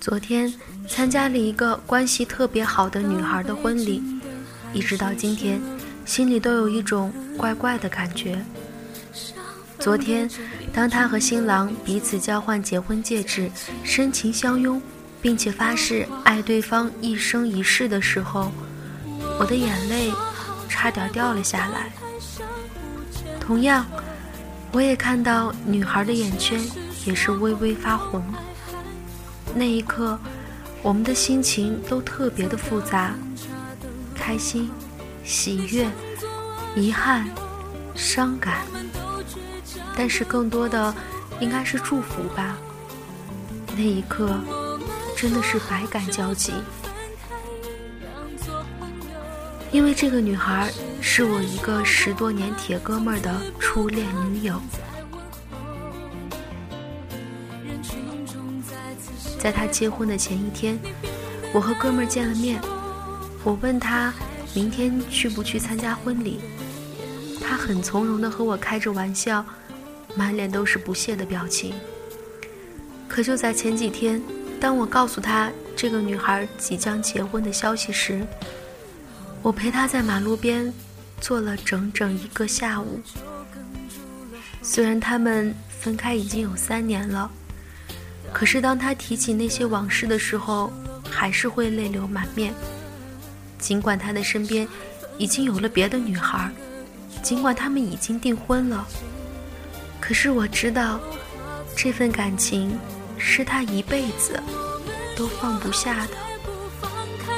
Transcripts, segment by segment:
昨天参加了一个关系特别好的女孩的婚礼，一直到今天，心里都有一种怪怪的感觉。昨天，当他和新郎彼此交换结婚戒指，深情相拥，并且发誓爱对方一生一世的时候，我的眼泪差点掉了下来。同样，我也看到女孩的眼圈也是微微发红。那一刻，我们的心情都特别的复杂，开心、喜悦、遗憾、伤感，但是更多的应该是祝福吧。那一刻，真的是百感交集，因为这个女孩是我一个十多年铁哥们儿的初恋女友。在他结婚的前一天，我和哥们儿见了面。我问他明天去不去参加婚礼，他很从容地和我开着玩笑，满脸都是不屑的表情。可就在前几天，当我告诉他这个女孩即将结婚的消息时，我陪他在马路边坐了整整一个下午。虽然他们分开已经有三年了。可是当他提起那些往事的时候，还是会泪流满面。尽管他的身边已经有了别的女孩，尽管他们已经订婚了，可是我知道，这份感情是他一辈子都放不下的。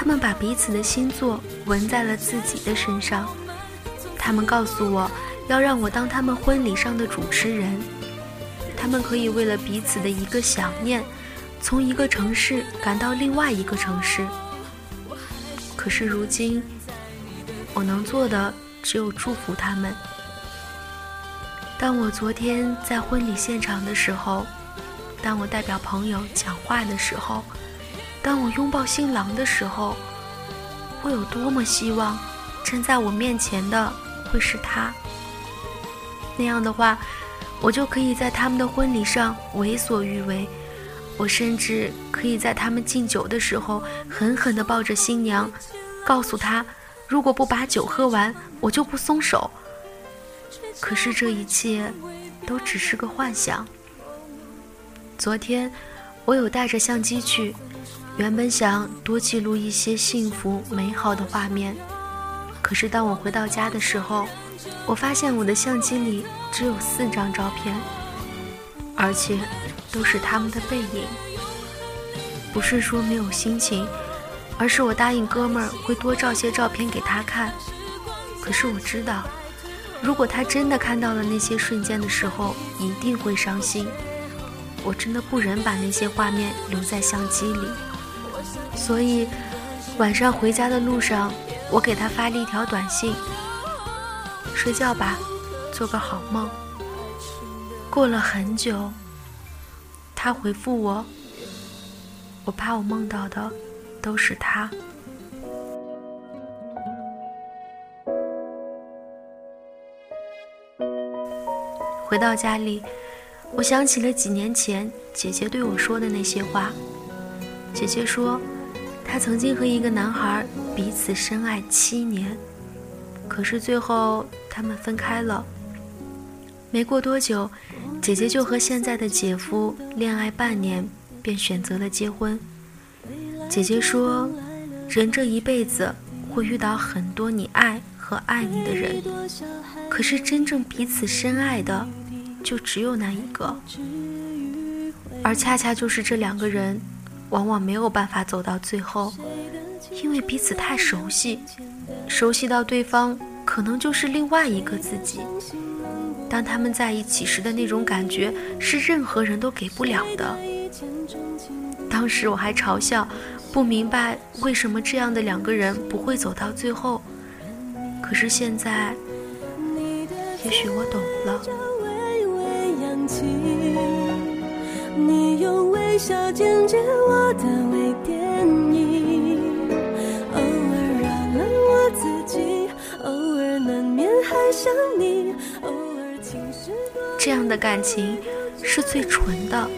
他们把彼此的星座纹在了自己的身上，他们告诉我要让我当他们婚礼上的主持人，他们可以为了彼此的一个想念，从一个城市赶到另外一个城市。可是如今，我能做的只有祝福他们。当我昨天在婚礼现场的时候，当我代表朋友讲话的时候，当我拥抱新郎的时候，我有多么希望站在我面前的会是他。那样的话，我就可以在他们的婚礼上为所欲为，我甚至可以在他们敬酒的时候狠狠地抱着新娘，告诉她，如果不把酒喝完，我就不松手。可是这一切，都只是个幻想。昨天，我有带着相机去，原本想多记录一些幸福美好的画面。可是当我回到家的时候，我发现我的相机里只有四张照片，而且都是他们的背影。不是说没有心情，而是我答应哥们儿会多照些照片给他看。可是我知道。如果他真的看到了那些瞬间的时候，一定会伤心。我真的不忍把那些画面留在相机里，所以晚上回家的路上，我给他发了一条短信：“睡觉吧，做个好梦。”过了很久，他回复我：“我怕我梦到的都是他。”回到家里，我想起了几年前姐姐对我说的那些话。姐姐说，她曾经和一个男孩彼此深爱七年，可是最后他们分开了。没过多久，姐姐就和现在的姐夫恋爱半年，便选择了结婚。姐姐说，人这一辈子会遇到很多你爱和爱你的人，可是真正彼此深爱的。就只有那一个，而恰恰就是这两个人，往往没有办法走到最后，因为彼此太熟悉，熟悉到对方可能就是另外一个自己。当他们在一起时的那种感觉，是任何人都给不了的。当时我还嘲笑，不明白为什么这样的两个人不会走到最后。可是现在，也许我懂了。你用微笑剪接我的微电影，偶尔饶了我自己，偶尔难免还想你，偶尔情绪这样的感情是最纯的，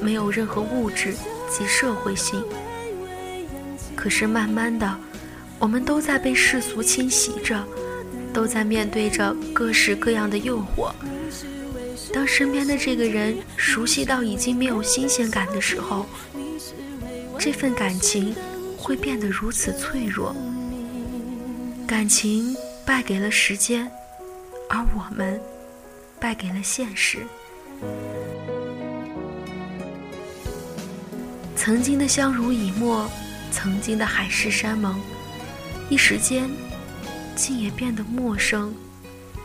没有任何物质及社会性。可是慢慢的，我们都在被世俗侵袭着，都在面对着各式各样的诱惑。当身边的这个人熟悉到已经没有新鲜感的时候，这份感情会变得如此脆弱。感情败给了时间，而我们败给了现实。曾经的相濡以沫。曾经的海誓山盟，一时间竟也变得陌生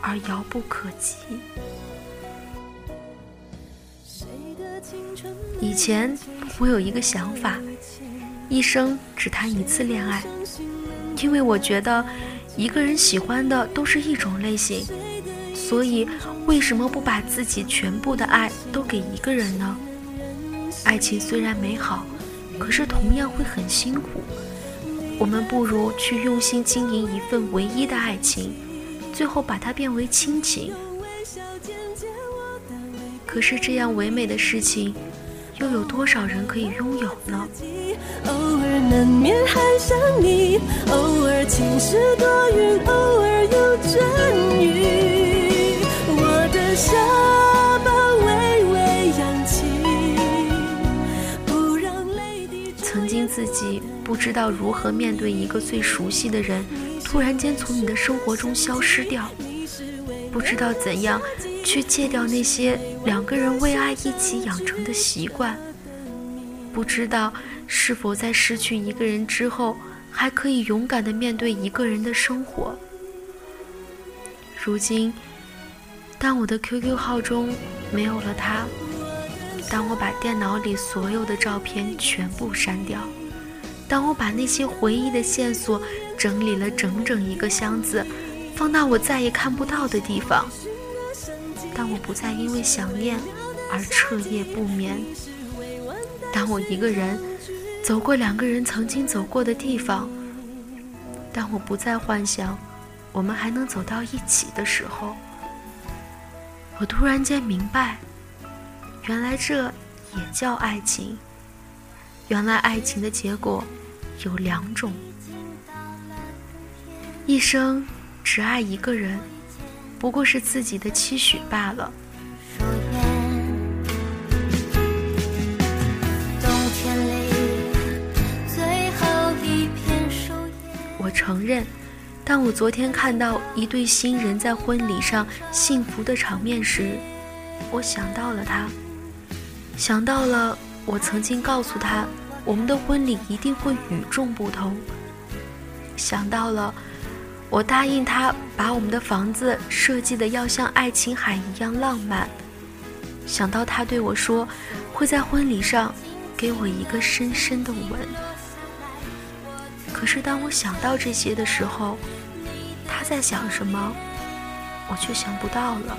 而遥不可及。以前我有一个想法，一生只谈一次恋爱，因为我觉得一个人喜欢的都是一种类型，所以为什么不把自己全部的爱都给一个人呢？爱情虽然美好。可是同样会很辛苦，我们不如去用心经营一份唯一的爱情，最后把它变为亲情。可是这样唯美的事情，又有多少人可以拥有呢？偶尔难免还想你，偶尔晴时多云，偶尔有阵雨，我的笑。自己不知道如何面对一个最熟悉的人突然间从你的生活中消失掉，不知道怎样去戒掉那些两个人为爱一起养成的习惯，不知道是否在失去一个人之后还可以勇敢的面对一个人的生活。如今，当我的 QQ 号中没有了他，当我把电脑里所有的照片全部删掉。当我把那些回忆的线索整理了整整一个箱子，放到我再也看不到的地方。当我不再因为想念而彻夜不眠。当我一个人走过两个人曾经走过的地方。当我不再幻想我们还能走到一起的时候，我突然间明白，原来这也叫爱情。原来爱情的结果有两种，一生只爱一个人，不过是自己的期许罢了。我承认，当我昨天看到一对新人在婚礼上幸福的场面时，我想到了他，想到了。我曾经告诉他，我们的婚礼一定会与众不同。想到了，我答应他把我们的房子设计的要像爱琴海一样浪漫。想到他对我说，会在婚礼上给我一个深深的吻。可是当我想到这些的时候，他在想什么，我却想不到了。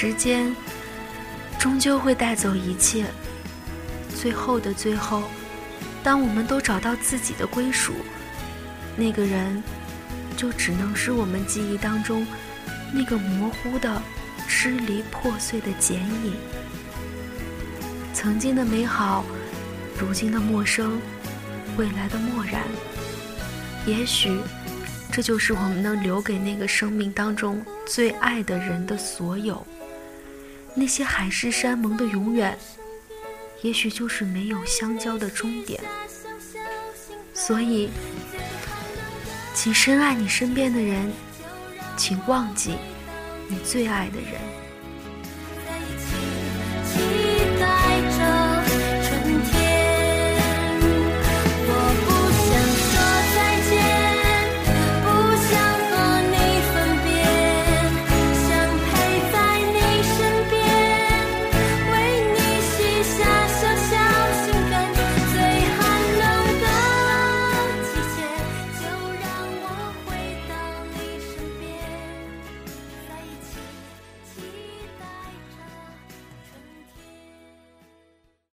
时间终究会带走一切，最后的最后，当我们都找到自己的归属，那个人就只能是我们记忆当中那个模糊的、支离破碎的剪影。曾经的美好，如今的陌生，未来的漠然，也许这就是我们能留给那个生命当中最爱的人的所有。那些海誓山盟的永远，也许就是没有相交的终点。所以，请深爱你身边的人，请忘记你最爱的人。